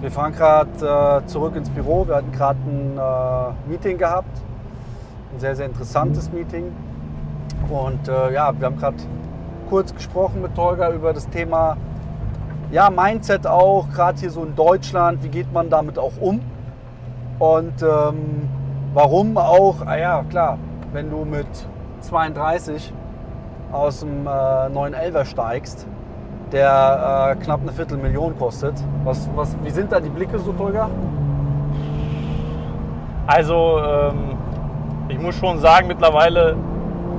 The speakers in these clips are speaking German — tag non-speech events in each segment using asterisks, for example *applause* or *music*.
Wir fahren gerade äh, zurück ins Büro. Wir hatten gerade ein äh, Meeting gehabt. Ein sehr, sehr interessantes Meeting. Und äh, ja, wir haben gerade kurz gesprochen mit Tolga über das Thema ja, Mindset auch, gerade hier so in Deutschland. Wie geht man damit auch um? Und ähm, warum auch, ah ja, klar, wenn du mit 32 aus dem äh, 911er steigst, der äh, knapp eine Viertelmillion kostet. Was, was, wie sind da die Blicke so, Tolga? Also, ähm, ich muss schon sagen, mittlerweile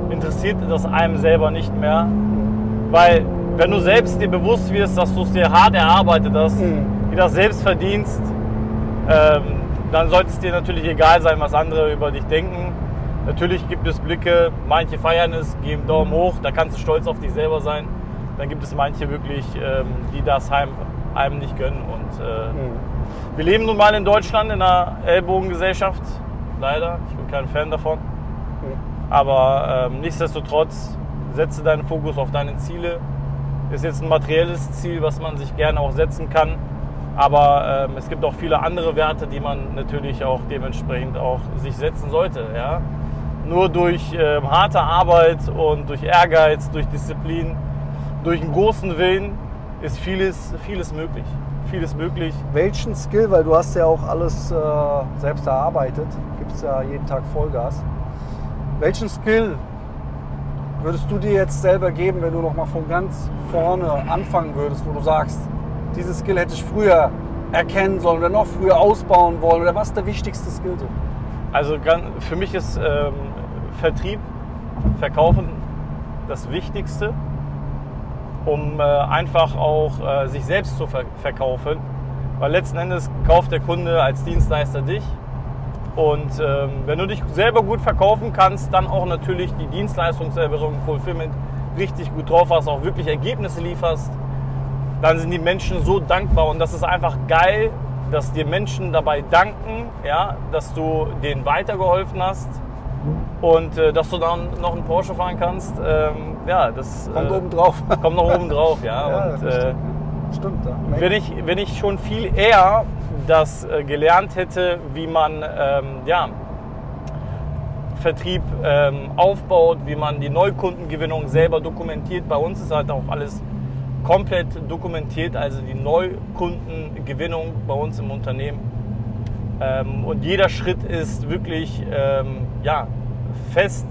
interessiert das einem selber nicht mehr. Weil, wenn du selbst dir bewusst wirst, dass du es dir hart erarbeitet hast, mhm. dir das selbst verdienst, ähm, dann sollte es dir natürlich egal sein, was andere über dich denken. Natürlich gibt es Blicke, manche feiern es, geben Daumen hoch, da kannst du stolz auf dich selber sein. Dann gibt es manche wirklich, ähm, die das einem, einem nicht gönnen. Und äh, mhm. wir leben nun mal in Deutschland in einer Ellbogengesellschaft, leider. Ich bin kein Fan davon. Mhm. Aber ähm, nichtsdestotrotz setze deinen Fokus auf deine Ziele. Ist jetzt ein materielles Ziel, was man sich gerne auch setzen kann. Aber ähm, es gibt auch viele andere Werte, die man natürlich auch dementsprechend auch sich setzen sollte. Ja? Nur durch ähm, harte Arbeit und durch Ehrgeiz, durch Disziplin, durch einen großen Willen ist vieles, vieles möglich. Vieles möglich. Welchen Skill, weil du hast ja auch alles äh, selbst erarbeitet, gibt es ja jeden Tag Vollgas. Welchen Skill würdest du dir jetzt selber geben, wenn du noch mal von ganz vorne anfangen würdest, wo du sagst, dieses Skill hätte ich früher erkennen sollen oder noch früher ausbauen wollen? Oder was ist der wichtigste Skill? Also für mich ist ähm, Vertrieb, Verkaufen das Wichtigste, um äh, einfach auch äh, sich selbst zu ver verkaufen. Weil letzten Endes kauft der Kunde als Dienstleister dich. Und ähm, wenn du dich selber gut verkaufen kannst, dann auch natürlich die Dienstleistung Fulfillment richtig gut drauf hast, auch wirklich Ergebnisse lieferst, dann sind die Menschen so dankbar und das ist einfach geil, dass dir Menschen dabei danken, ja, dass du denen weitergeholfen hast und äh, dass du dann noch einen Porsche fahren kannst. Ähm, ja, das kommt äh, oben drauf. *laughs* Kommt noch oben drauf, ja. ja und, äh, stimmt, ja. Wenn ich, wenn ich schon viel eher das äh, gelernt hätte, wie man ähm, ja, Vertrieb ähm, aufbaut, wie man die Neukundengewinnung selber dokumentiert. Bei uns ist halt auch alles komplett dokumentiert, also die Neukundengewinnung bei uns im Unternehmen. Ähm, und jeder Schritt ist wirklich ähm, ja, fest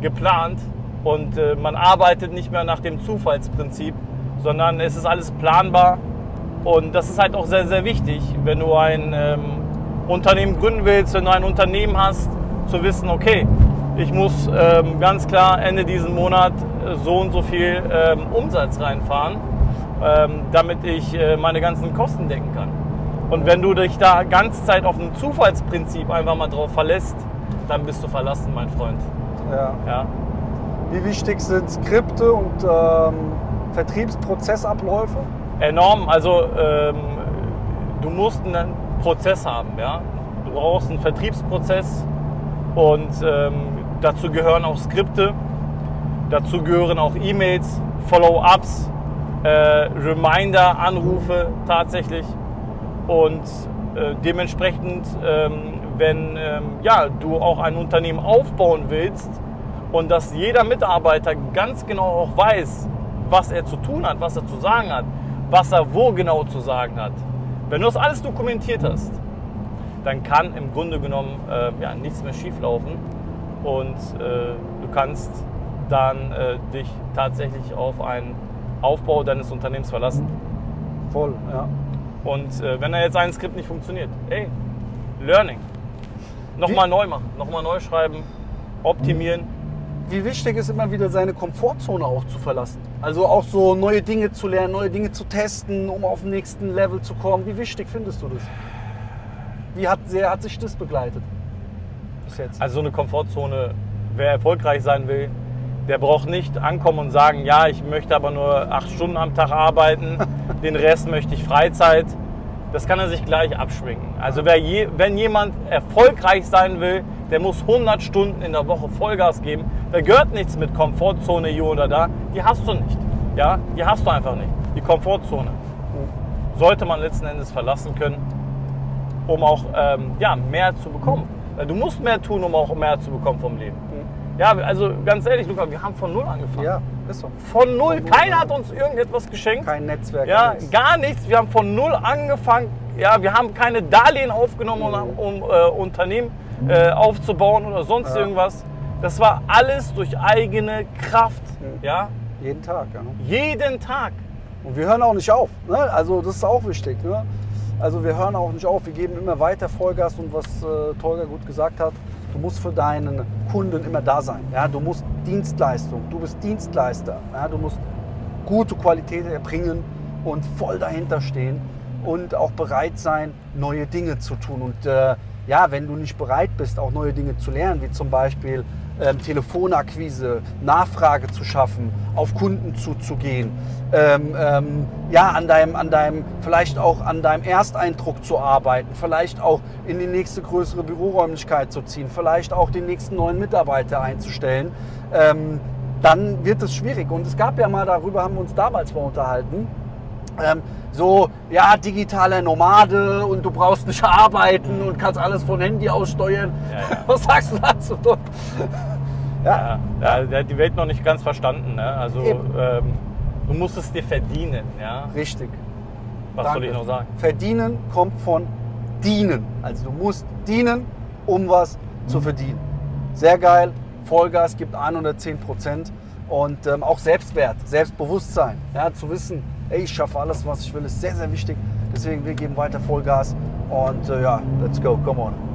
geplant und äh, man arbeitet nicht mehr nach dem Zufallsprinzip, sondern es ist alles planbar. Und das ist halt auch sehr, sehr wichtig, wenn du ein ähm, Unternehmen gründen willst, wenn du ein Unternehmen hast, zu wissen, okay, ich muss ähm, ganz klar Ende diesen Monat äh, so und so viel ähm, Umsatz reinfahren, ähm, damit ich äh, meine ganzen Kosten decken kann. Und wenn du dich da ganze Zeit auf ein Zufallsprinzip einfach mal drauf verlässt, dann bist du verlassen, mein Freund. Ja. ja. Wie wichtig sind Skripte und ähm, Vertriebsprozessabläufe? Enorm. Also ähm, du musst einen Prozess haben. Ja? Du brauchst einen Vertriebsprozess und ähm, dazu gehören auch Skripte, dazu gehören auch E-Mails, Follow-ups, äh, Reminder, Anrufe tatsächlich. Und äh, dementsprechend, ähm, wenn ähm, ja, du auch ein Unternehmen aufbauen willst und dass jeder Mitarbeiter ganz genau auch weiß, was er zu tun hat, was er zu sagen hat, was er wo genau zu sagen hat. Wenn du das alles dokumentiert hast, dann kann im Grunde genommen äh, ja, nichts mehr schieflaufen und äh, du kannst dann äh, dich tatsächlich auf einen Aufbau deines Unternehmens verlassen. Voll, ja. Und äh, wenn da jetzt ein Skript nicht funktioniert, ey, Learning. Nochmal neu machen, nochmal neu schreiben, optimieren. Wie wichtig ist immer wieder seine Komfortzone auch zu verlassen? Also auch so neue Dinge zu lernen, neue Dinge zu testen, um auf den nächsten Level zu kommen. Wie wichtig findest du das? Wie hat, sehr hat sich das begleitet bis jetzt? Also so eine Komfortzone, wer erfolgreich sein will, der braucht nicht ankommen und sagen, ja, ich möchte aber nur acht Stunden am Tag arbeiten, *laughs* den Rest möchte ich Freizeit. Das kann er sich gleich abschwingen. Also je, wenn jemand erfolgreich sein will, der muss 100 Stunden in der Woche Vollgas geben. Da gehört nichts mit Komfortzone hier oder da. Die hast du nicht. Ja, die hast du einfach nicht. Die Komfortzone. sollte man letzten Endes verlassen können, um auch ähm, ja, mehr zu bekommen. Du musst mehr tun, um auch mehr zu bekommen vom Leben. Ja, also ganz ehrlich, Luca, wir haben von null angefangen. Ja, ist so. Von null. Keiner hat uns irgendetwas geschenkt. Kein Netzwerk. Ja, nichts. gar nichts. Wir haben von null angefangen. Ja, wir haben keine Darlehen aufgenommen, um, um äh, Unternehmen äh, aufzubauen oder sonst Ja. irgendwas. Das war alles durch eigene Kraft. Ja, Jeden Tag, ja. jeden Tag. Und wir hören auch nicht auf. Ne? Also das ist auch wichtig. Ne? Also wir hören auch nicht auf. Wir geben immer weiter Vollgas und was äh, Tolga gut gesagt hat, du musst für deinen Kunden immer da sein. Ja? Du musst Dienstleistung, du bist Dienstleister. Ja? Du musst gute Qualität erbringen und voll dahinter stehen und auch bereit sein, neue Dinge zu tun. Und äh, ja, wenn du nicht bereit bist, auch neue Dinge zu lernen, wie zum Beispiel ähm, Telefonakquise, Nachfrage zu schaffen, auf Kunden zuzugehen, ähm, ähm, ja, an deinem, an deinem, vielleicht auch an deinem Ersteindruck zu arbeiten, vielleicht auch in die nächste größere Büroräumlichkeit zu ziehen, vielleicht auch den nächsten neuen Mitarbeiter einzustellen, ähm, dann wird es schwierig. Und es gab ja mal, darüber haben wir uns damals mal unterhalten, ähm, so, ja, digitaler Nomade und du brauchst nicht arbeiten und kannst alles von Handy aus steuern. Ja, ja. *laughs* Was sagst du dazu? Ja, ja, der hat die Welt noch nicht ganz verstanden. Ne? Also ähm, du musst es dir verdienen. Ja? Richtig. Was Danke. soll ich noch sagen? Verdienen kommt von dienen. Also du musst dienen, um was zu verdienen. Sehr geil. Vollgas gibt 110 Prozent. Und ähm, auch Selbstwert, Selbstbewusstsein. Ja, zu wissen, ey, ich schaffe alles, was ich will, ist sehr, sehr wichtig. Deswegen, wir geben weiter Vollgas. Und äh, ja, let's go, come on.